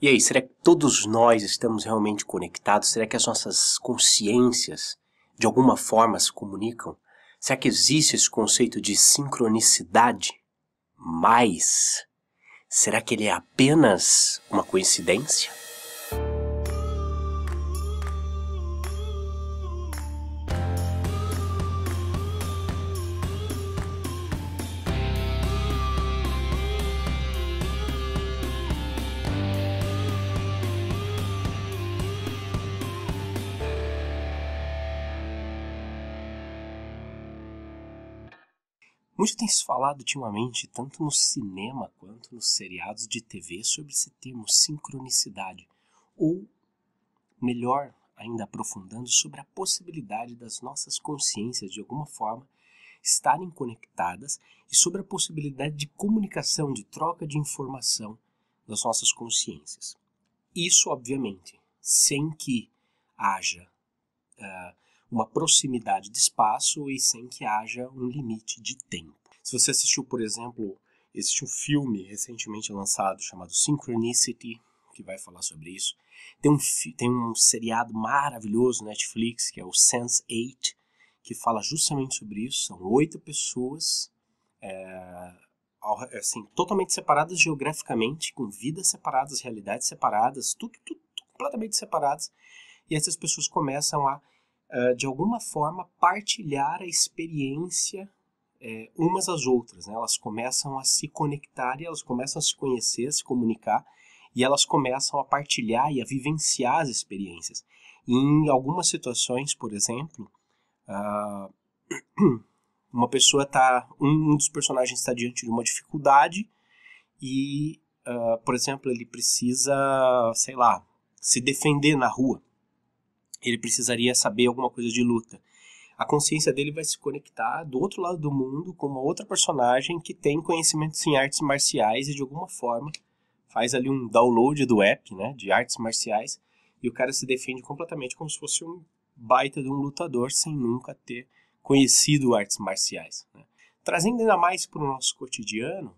E aí, será que todos nós estamos realmente conectados? Será que as nossas consciências de alguma forma se comunicam? Será que existe esse conceito de sincronicidade? Mas será que ele é apenas uma coincidência? Muito tem se falado ultimamente, tanto no cinema quanto nos seriados de TV, sobre esse termo sincronicidade, ou, melhor ainda aprofundando, sobre a possibilidade das nossas consciências, de alguma forma, estarem conectadas e sobre a possibilidade de comunicação, de troca de informação das nossas consciências. Isso, obviamente, sem que haja uh, uma proximidade de espaço e sem que haja um limite de tempo. Se você assistiu, por exemplo, existe um filme recentemente lançado chamado Synchronicity, que vai falar sobre isso. Tem um, tem um seriado maravilhoso na Netflix, que é o Sense8, que fala justamente sobre isso. São oito pessoas, é, assim, totalmente separadas geograficamente, com vidas separadas, realidades separadas, tudo, tudo, tudo completamente separadas. E essas pessoas começam a uh, de alguma forma, partilhar a experiência é, umas às outras. Né? Elas começam a se conectar e elas começam a se conhecer, a se comunicar e elas começam a partilhar e a vivenciar as experiências. E em algumas situações, por exemplo, uh, uma pessoa está, um, um, dos personagens está diante de uma dificuldade e, uh, por exemplo, ele precisa, sei lá, se defender na rua ele precisaria saber alguma coisa de luta. A consciência dele vai se conectar do outro lado do mundo com uma outra personagem que tem conhecimentos em artes marciais e de alguma forma faz ali um download do app, né, de artes marciais, e o cara se defende completamente como se fosse um baita de um lutador sem nunca ter conhecido artes marciais. Né. Trazendo ainda mais para o nosso cotidiano,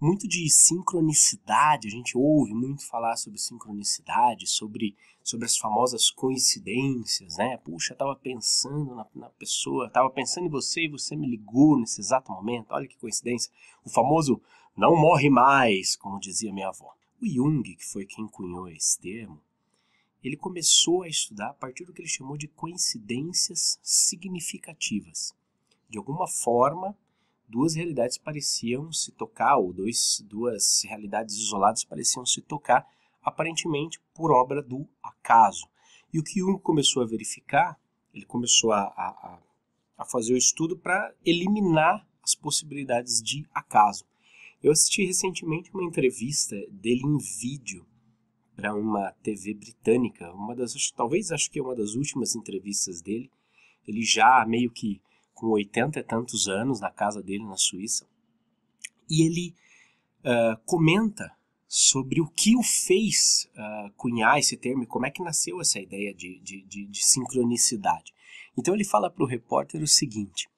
muito de sincronicidade, a gente ouve muito falar sobre sincronicidade, sobre, sobre as famosas coincidências, né? Puxa, eu tava pensando na, na pessoa, tava pensando em você e você me ligou nesse exato momento, olha que coincidência. O famoso não morre mais, como dizia minha avó. O Jung, que foi quem cunhou esse termo, ele começou a estudar a partir do que ele chamou de coincidências significativas. De alguma forma, duas realidades pareciam se tocar, ou dois, duas realidades isoladas pareciam se tocar, aparentemente por obra do acaso. E o que Jung começou a verificar, ele começou a, a, a fazer o estudo para eliminar as possibilidades de acaso. Eu assisti recentemente uma entrevista dele em vídeo para uma TV britânica, uma das, talvez acho que é uma das últimas entrevistas dele. Ele já meio que com 80 e tantos anos na casa dele na Suíça. E ele uh, comenta sobre o que o fez uh, cunhar esse termo e como é que nasceu essa ideia de, de, de, de sincronicidade. Então ele fala para o repórter o seguinte,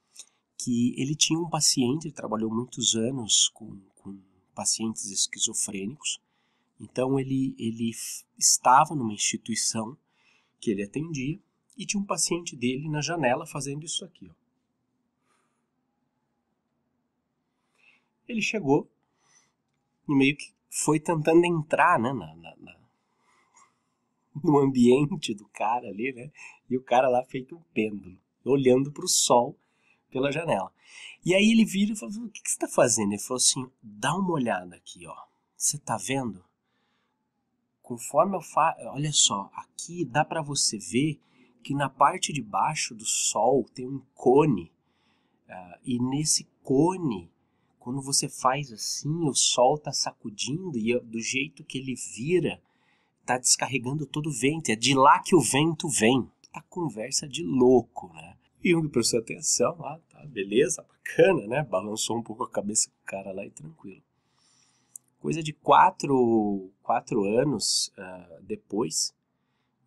que ele tinha um paciente, ele trabalhou muitos anos com, com pacientes esquizofrênicos, então ele, ele estava numa instituição que ele atendia e tinha um paciente dele na janela fazendo isso aqui. Ó. ele chegou e meio que foi tentando entrar né, na, na, na, no ambiente do cara ali, né? E o cara lá feito um pêndulo, olhando para o sol pela janela. E aí ele vira e falou: O que, que você está fazendo? Ele falou assim: Dá uma olhada aqui, ó. Você está vendo? Conforme eu faço. Olha só, aqui dá para você ver que na parte de baixo do sol tem um cone. Uh, e nesse cone quando você faz assim, o sol está sacudindo e do jeito que ele vira, está descarregando todo o vento. É de lá que o vento vem. Tá conversa de louco, né? Jung prestou atenção, ah, tá, beleza, bacana, né? Balançou um pouco a cabeça do cara lá e tranquilo. Coisa de quatro, quatro anos uh, depois,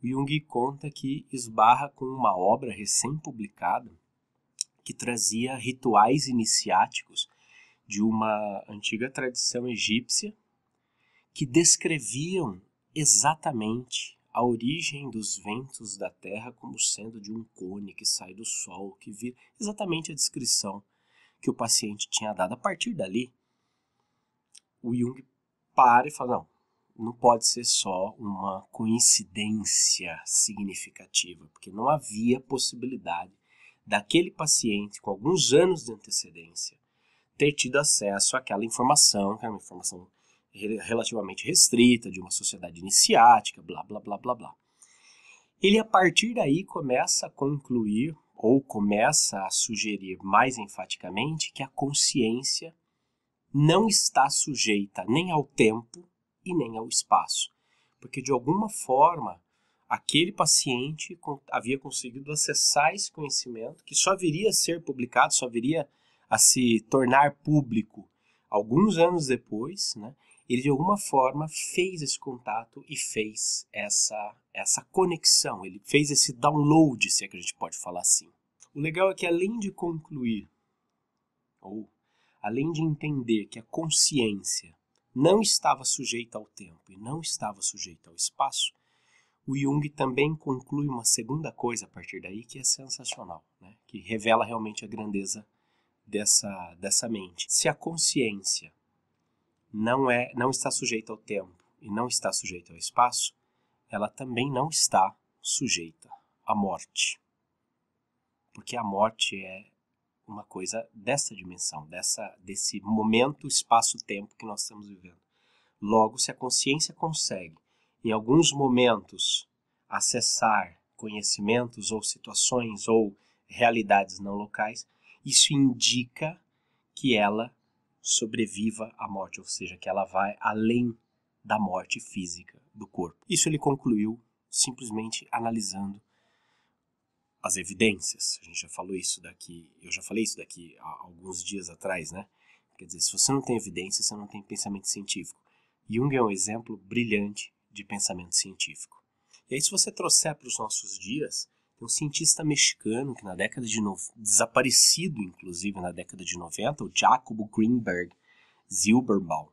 Jung conta que esbarra com uma obra recém-publicada que trazia rituais iniciáticos de uma antiga tradição egípcia que descreviam exatamente a origem dos ventos da Terra como sendo de um cone que sai do Sol, que vira exatamente a descrição que o paciente tinha dado. A partir dali, o Jung para e fala: não, não pode ser só uma coincidência significativa, porque não havia possibilidade daquele paciente com alguns anos de antecedência ter tido acesso àquela informação, que era uma informação relativamente restrita de uma sociedade iniciática, blá blá blá blá blá. Ele a partir daí começa a concluir ou começa a sugerir mais enfaticamente que a consciência não está sujeita nem ao tempo e nem ao espaço, porque de alguma forma aquele paciente havia conseguido acessar esse conhecimento que só viria a ser publicado, só viria a se tornar público alguns anos depois, né? Ele de alguma forma fez esse contato e fez essa essa conexão, ele fez esse download, se é que a gente pode falar assim. O legal é que além de concluir ou além de entender que a consciência não estava sujeita ao tempo e não estava sujeita ao espaço, o Jung também conclui uma segunda coisa a partir daí que é sensacional, né? que revela realmente a grandeza dessa, dessa mente. Se a consciência não é não está sujeita ao tempo e não está sujeita ao espaço, ela também não está sujeita à morte. Porque a morte é uma coisa dessa dimensão, dessa desse momento, espaço-tempo que nós estamos vivendo. Logo, se a consciência consegue em alguns momentos, acessar conhecimentos ou situações ou realidades não locais, isso indica que ela sobreviva à morte, ou seja, que ela vai além da morte física do corpo. Isso ele concluiu simplesmente analisando as evidências. A gente já falou isso daqui, eu já falei isso daqui há alguns dias atrás, né? Quer dizer, se você não tem evidência, você não tem pensamento científico. Jung é um exemplo brilhante de pensamento científico. E aí, se você trouxer para os nossos dias, tem um cientista mexicano que na década de no... desaparecido, inclusive na década de 90, o Jacobo Greenberg Zilberbaum.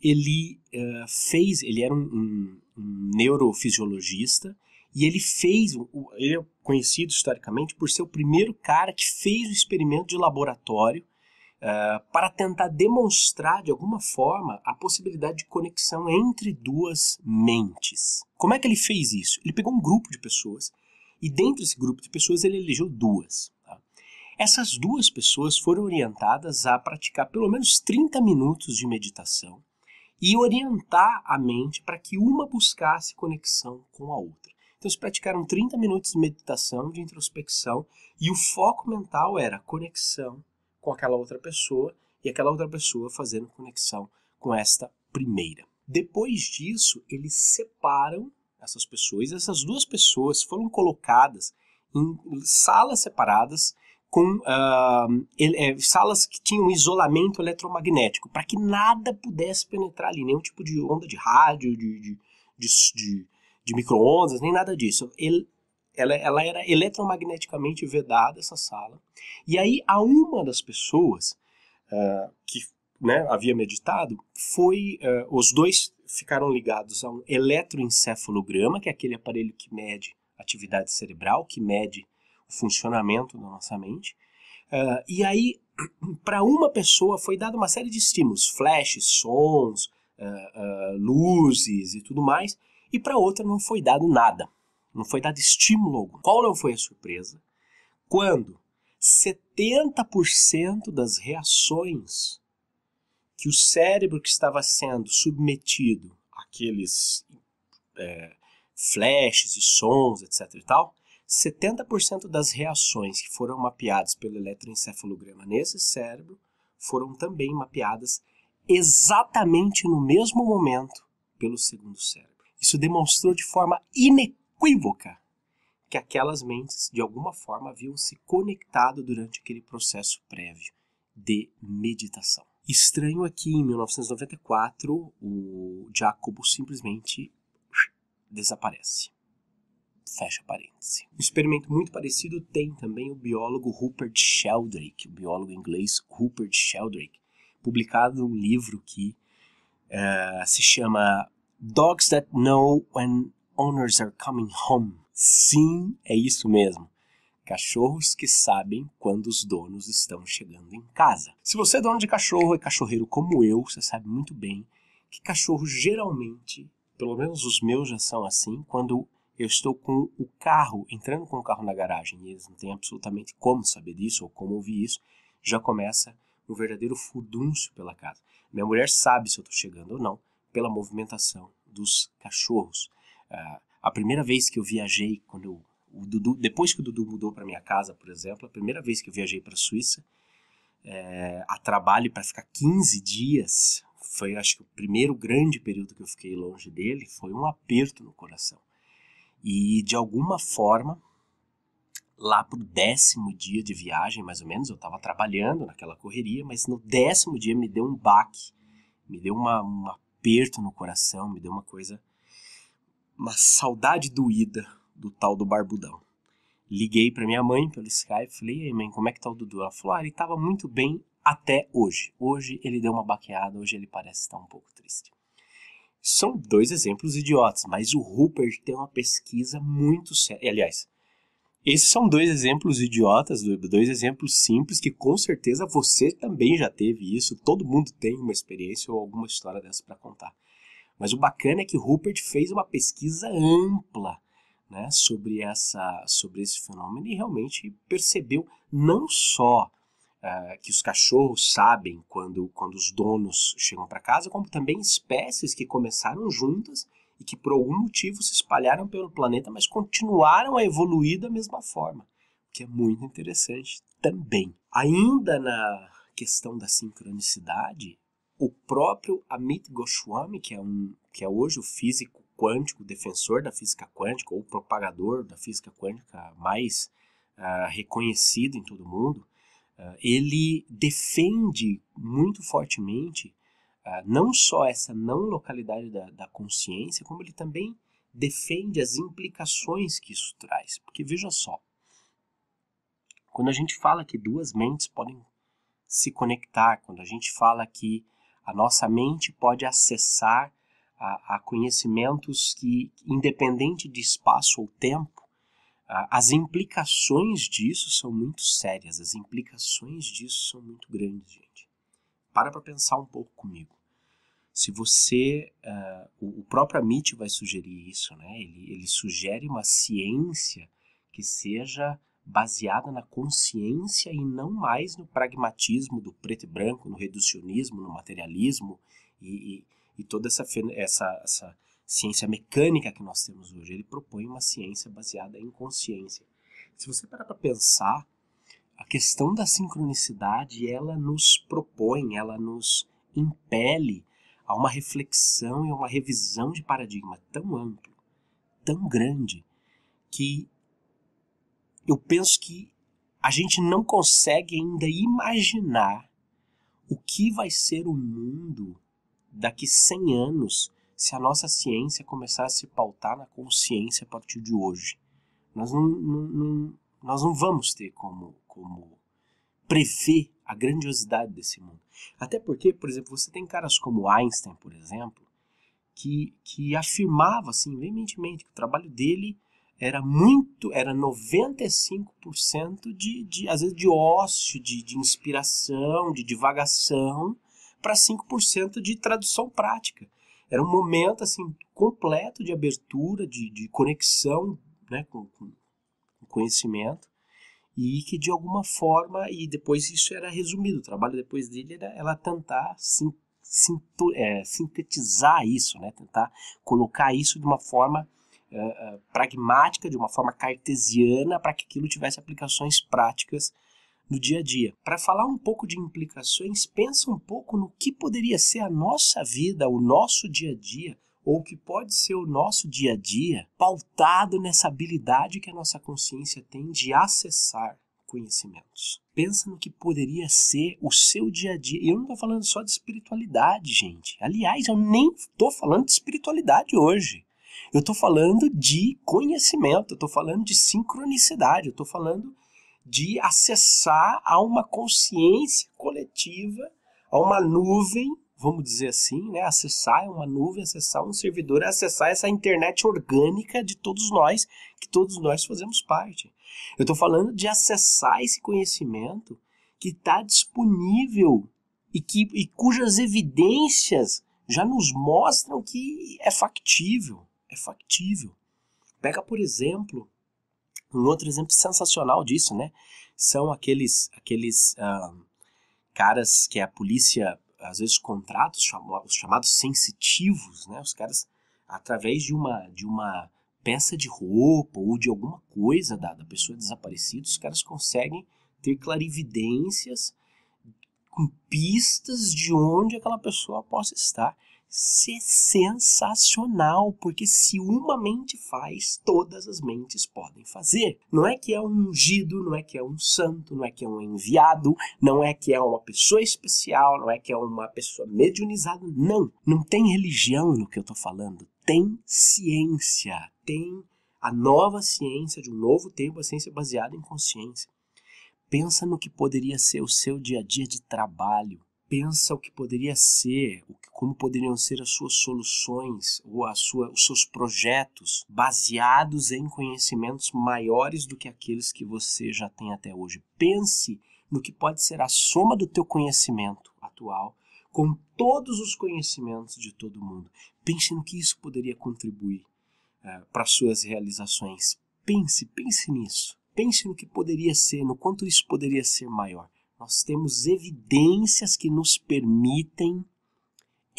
Ele uh, fez, ele era um, um, um, neurofisiologista e ele fez, ele é conhecido historicamente por ser o primeiro cara que fez o experimento de laboratório uh, para tentar demonstrar de alguma forma a possibilidade de conexão entre duas mentes. Como é que ele fez isso? Ele pegou um grupo de pessoas e dentro desse grupo de pessoas ele elegeu duas. Tá? Essas duas pessoas foram orientadas a praticar pelo menos 30 minutos de meditação e orientar a mente para que uma buscasse conexão com a outra. Então, eles praticaram 30 minutos de meditação, de introspecção, e o foco mental era conexão com aquela outra pessoa e aquela outra pessoa fazendo conexão com esta primeira. Depois disso, eles separam essas pessoas. Essas duas pessoas foram colocadas em salas separadas com uh, ele, salas que tinham isolamento eletromagnético para que nada pudesse penetrar ali, nenhum tipo de onda de rádio, de, de, de, de, de micro-ondas, nem nada disso. Ele, ela, ela era eletromagneticamente vedada, essa sala. E aí, a uma das pessoas uh, que né, havia meditado, foi. Uh, os dois ficaram ligados a um eletroencefalograma, que é aquele aparelho que mede atividade cerebral, que mede o funcionamento da nossa mente. Uh, e aí, para uma pessoa foi dada uma série de estímulos, flashes, sons, uh, uh, luzes e tudo mais, e para outra não foi dado nada. Não foi dado estímulo algum. Qual não foi a surpresa? Quando 70% das reações que o cérebro que estava sendo submetido àqueles é, flashes e sons, etc e tal, 70% das reações que foram mapeadas pelo eletroencefalograma nesse cérebro foram também mapeadas exatamente no mesmo momento pelo segundo cérebro. Isso demonstrou de forma inequívoca equívoca que aquelas mentes, de alguma forma, haviam se conectado durante aquele processo prévio de meditação. Estranho aqui, em 1994, o Jacobo simplesmente desaparece. Fecha parêntese. Um experimento muito parecido tem também o biólogo Rupert Sheldrake, o biólogo inglês Rupert Sheldrake, publicado num livro que uh, se chama Dogs that know when owners are coming home. Sim, é isso mesmo. Cachorros que sabem quando os donos estão chegando em casa. Se você é dono de cachorro e cachorreiro como eu, você sabe muito bem que cachorros geralmente, pelo menos os meus já são assim, quando eu estou com o carro, entrando com o carro na garagem e eles não têm absolutamente como saber disso ou como ouvir isso, já começa um verdadeiro furdúncio pela casa. Minha mulher sabe se eu estou chegando ou não pela movimentação dos cachorros. Uh, a primeira vez que eu viajei, quando eu, o Dudu, depois que o Dudu mudou para minha casa, por exemplo, a primeira vez que eu viajei para a Suíça, é, a trabalho para ficar 15 dias, foi acho que o primeiro grande período que eu fiquei longe dele, foi um aperto no coração. E de alguma forma, lá pro décimo dia de viagem, mais ou menos, eu estava trabalhando naquela correria, mas no décimo dia me deu um baque, me deu uma, um aperto no coração, me deu uma coisa, uma saudade doída do tal do barbudão. Liguei para minha mãe pelo Skype, falei, ei mãe, como é que tá o Dudu? Ela falou, ah, ele estava muito bem até hoje. Hoje ele deu uma baqueada, hoje ele parece estar um pouco triste. São dois exemplos idiotas, mas o Rupert tem uma pesquisa muito séria. Aliás, esses são dois exemplos idiotas, dois exemplos simples que com certeza você também já teve isso. Todo mundo tem uma experiência ou alguma história dessa para contar. Mas o bacana é que Rupert fez uma pesquisa ampla né, sobre, essa, sobre esse fenômeno e realmente percebeu não só uh, que os cachorros sabem quando, quando os donos chegam para casa, como também espécies que começaram juntas e que por algum motivo se espalharam pelo planeta, mas continuaram a evoluir da mesma forma, o que é muito interessante também. Ainda na questão da sincronicidade, o próprio Amit Goswami, que é, um, que é hoje o físico quântico, defensor da física quântica, ou propagador da física quântica mais uh, reconhecido em todo o mundo, uh, ele defende muito fortemente ah, não só essa não localidade da, da consciência, como ele também defende as implicações que isso traz. Porque veja só, quando a gente fala que duas mentes podem se conectar, quando a gente fala que a nossa mente pode acessar a, a conhecimentos que, independente de espaço ou tempo, as implicações disso são muito sérias, as implicações disso são muito grandes, gente. Para para pensar um pouco comigo. Se você, uh, o, próprio Amit vai sugerir isso, né? Ele, ele sugere uma ciência que seja baseada na consciência e não mais no pragmatismo do preto e branco, no reducionismo, no materialismo e, e, e toda essa, essa, essa ciência mecânica que nós temos hoje. Ele propõe uma ciência baseada em consciência. Se você parar para pensar, a questão da sincronicidade, ela nos propõe, ela nos impele a uma reflexão e uma revisão de paradigma tão amplo, tão grande, que eu penso que a gente não consegue ainda imaginar o que vai ser o mundo daqui 100 anos se a nossa ciência começar a se pautar na consciência a partir de hoje. Nós não, não, não nós não vamos ter como, como prever a grandiosidade desse mundo. Até porque, por exemplo, você tem caras como Einstein, por exemplo, que, que afirmava assim veementemente que o trabalho dele era muito, era 95% de, de, às vezes, de ócio, de, de inspiração, de divagação, para 5% de tradução prática. Era um momento, assim, completo de abertura, de, de conexão né, com, com conhecimento, e que de alguma forma, e depois isso era resumido, o trabalho depois dele era ela tentar sim, é, sintetizar isso, né? tentar colocar isso de uma forma uh, pragmática, de uma forma cartesiana, para que aquilo tivesse aplicações práticas no dia a dia. Para falar um pouco de implicações, pensa um pouco no que poderia ser a nossa vida, o nosso dia a dia, ou que pode ser o nosso dia a dia, pautado nessa habilidade que a nossa consciência tem de acessar conhecimentos. Pensa no que poderia ser o seu dia a dia. E eu não estou falando só de espiritualidade, gente. Aliás, eu nem estou falando de espiritualidade hoje. Eu estou falando de conhecimento, eu estou falando de sincronicidade, eu estou falando de acessar a uma consciência coletiva, a uma nuvem vamos dizer assim, né? Acessar uma nuvem, acessar um servidor, acessar essa internet orgânica de todos nós, que todos nós fazemos parte. Eu estou falando de acessar esse conhecimento que está disponível e, que, e cujas evidências já nos mostram que é factível, é factível. Pega, por exemplo, um outro exemplo sensacional disso, né? São aqueles, aqueles uh, caras que a polícia às vezes contrata, os chamados sensitivos, né? Os caras, através de uma, de uma peça de roupa ou de alguma coisa da, da pessoa desaparecida, os caras conseguem ter clarividências com pistas de onde aquela pessoa possa estar. É sensacional, porque se uma mente faz, todas as mentes podem fazer. Não é que é um ungido, não é que é um santo, não é que é um enviado, não é que é uma pessoa especial, não é que é uma pessoa mediunizada. Não, não tem religião no que eu estou falando. Tem ciência, tem a nova ciência de um novo tempo, a ciência baseada em consciência. Pensa no que poderia ser o seu dia a dia de trabalho. Pensa o que poderia ser, como poderiam ser as suas soluções ou a sua, os seus projetos baseados em conhecimentos maiores do que aqueles que você já tem até hoje. Pense no que pode ser a soma do teu conhecimento atual com todos os conhecimentos de todo mundo. Pense no que isso poderia contribuir uh, para suas realizações. Pense, pense nisso. Pense no que poderia ser, no quanto isso poderia ser maior. Nós temos evidências que nos permitem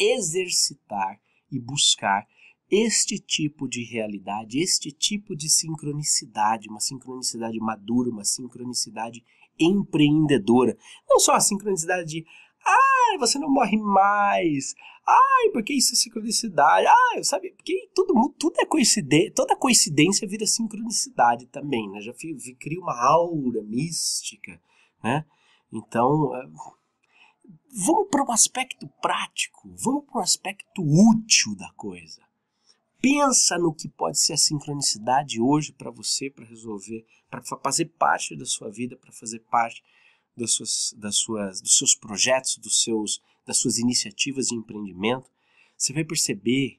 exercitar e buscar este tipo de realidade, este tipo de sincronicidade, uma sincronicidade madura, uma sincronicidade empreendedora. Não só a sincronicidade de, ai, você não morre mais, ai, porque isso é sincronicidade, ai, sabe, porque tudo, tudo é coincidência, toda coincidência vira sincronicidade também, né? Já cria uma aura mística, né? Então, é, vamos para o aspecto prático, vamos para o aspecto útil da coisa. Pensa no que pode ser a sincronicidade hoje para você, para resolver, para fazer parte da sua vida, para fazer parte das suas, das suas, dos seus projetos, dos seus, das suas iniciativas de empreendimento. Você vai perceber,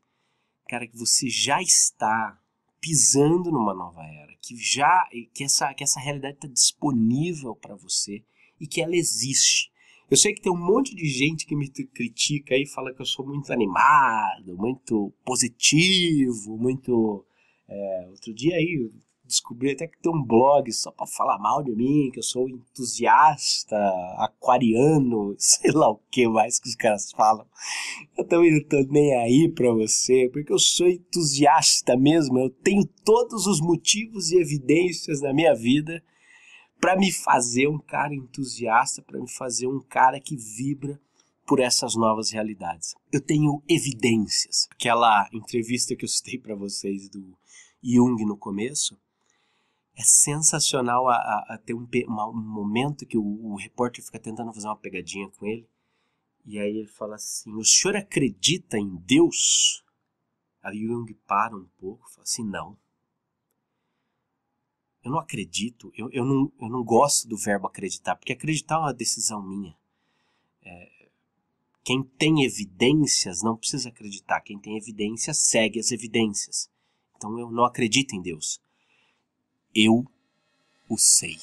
cara, que você já está pisando numa nova era, que já que essa, que essa realidade está disponível para você e que ela existe. Eu sei que tem um monte de gente que me critica e fala que eu sou muito animado, muito positivo, muito. É, outro dia aí descobri até que tem um blog só para falar mal de mim, que eu sou entusiasta, aquariano, sei lá o que mais que os caras falam. Eu também não tô nem aí para você, porque eu sou entusiasta mesmo, eu tenho todos os motivos e evidências na minha vida para me fazer um cara entusiasta, para me fazer um cara que vibra por essas novas realidades. Eu tenho evidências. Aquela entrevista que eu citei para vocês do Jung no começo, é sensacional a, a, a ter um, uma, um, momento que o, o, repórter fica tentando fazer uma pegadinha com ele. E aí ele fala assim: O senhor acredita em Deus? Aí Jung para um pouco fala assim: Não eu não acredito, eu, eu, não, eu não gosto do verbo acreditar, porque acreditar é uma decisão minha. É, quem tem evidências não precisa acreditar, quem tem evidências segue as evidências. Então eu não acredito em Deus. Eu o sei.